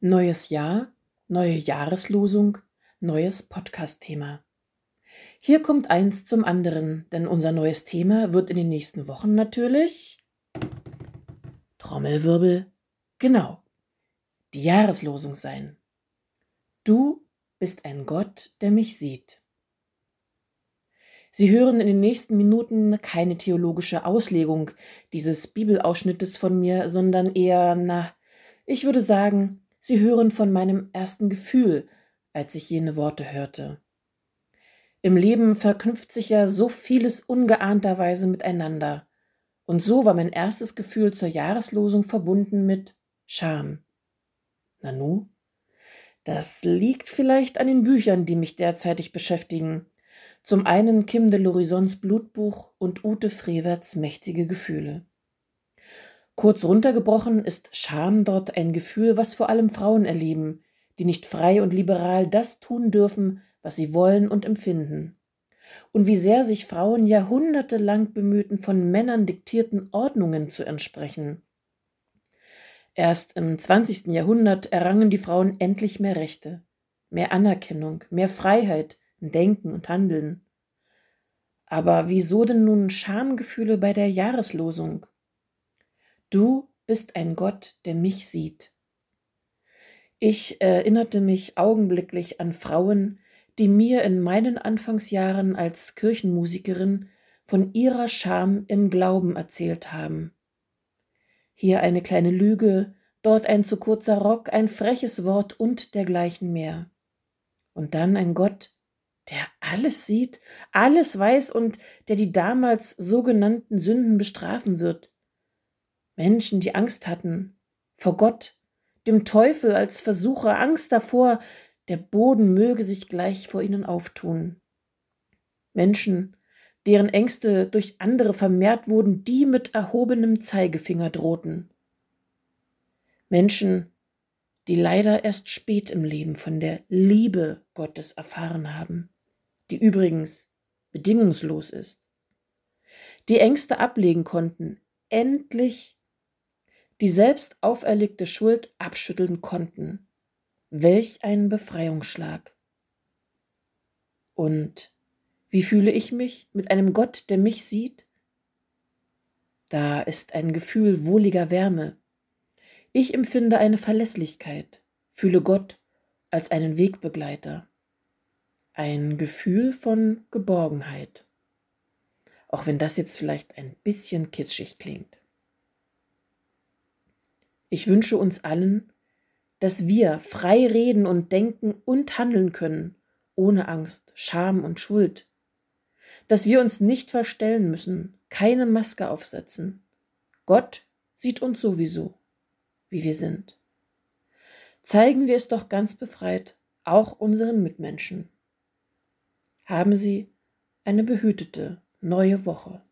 Neues Jahr, neue Jahreslosung, neues Podcast-Thema. Hier kommt eins zum anderen, denn unser neues Thema wird in den nächsten Wochen natürlich Trommelwirbel, genau, die Jahreslosung sein. Du bist ein Gott, der mich sieht. Sie hören in den nächsten Minuten keine theologische Auslegung dieses Bibelausschnittes von mir, sondern eher, na, ich würde sagen, Sie hören von meinem ersten Gefühl, als ich jene Worte hörte. Im Leben verknüpft sich ja so vieles ungeahnterweise miteinander, und so war mein erstes Gefühl zur Jahreslosung verbunden mit Scham. Nanu? Das liegt vielleicht an den Büchern, die mich derzeitig beschäftigen. Zum einen Kim de l'Horizons Blutbuch und Ute Frewerts mächtige Gefühle. Kurz runtergebrochen ist Scham dort ein Gefühl, was vor allem Frauen erleben, die nicht frei und liberal das tun dürfen, was sie wollen und empfinden. Und wie sehr sich Frauen jahrhundertelang bemühten, von Männern diktierten Ordnungen zu entsprechen. Erst im 20. Jahrhundert errangen die Frauen endlich mehr Rechte, mehr Anerkennung, mehr Freiheit im Denken und Handeln. Aber wieso denn nun Schamgefühle bei der Jahreslosung? Du bist ein Gott, der mich sieht. Ich erinnerte mich augenblicklich an Frauen, die mir in meinen Anfangsjahren als Kirchenmusikerin von ihrer Scham im Glauben erzählt haben. Hier eine kleine Lüge, dort ein zu kurzer Rock, ein freches Wort und dergleichen mehr. Und dann ein Gott, der alles sieht, alles weiß und der die damals sogenannten Sünden bestrafen wird, Menschen, die Angst hatten vor Gott, dem Teufel als Versucher, Angst davor, der Boden möge sich gleich vor ihnen auftun. Menschen, deren Ängste durch andere vermehrt wurden, die mit erhobenem Zeigefinger drohten. Menschen, die leider erst spät im Leben von der Liebe Gottes erfahren haben, die übrigens bedingungslos ist, die Ängste ablegen konnten, endlich die selbst auferlegte Schuld abschütteln konnten. Welch ein Befreiungsschlag. Und wie fühle ich mich mit einem Gott, der mich sieht? Da ist ein Gefühl wohliger Wärme. Ich empfinde eine Verlässlichkeit, fühle Gott als einen Wegbegleiter. Ein Gefühl von Geborgenheit. Auch wenn das jetzt vielleicht ein bisschen kitschig klingt. Ich wünsche uns allen, dass wir frei reden und denken und handeln können, ohne Angst, Scham und Schuld. Dass wir uns nicht verstellen müssen, keine Maske aufsetzen. Gott sieht uns sowieso, wie wir sind. Zeigen wir es doch ganz befreit, auch unseren Mitmenschen. Haben Sie eine behütete neue Woche.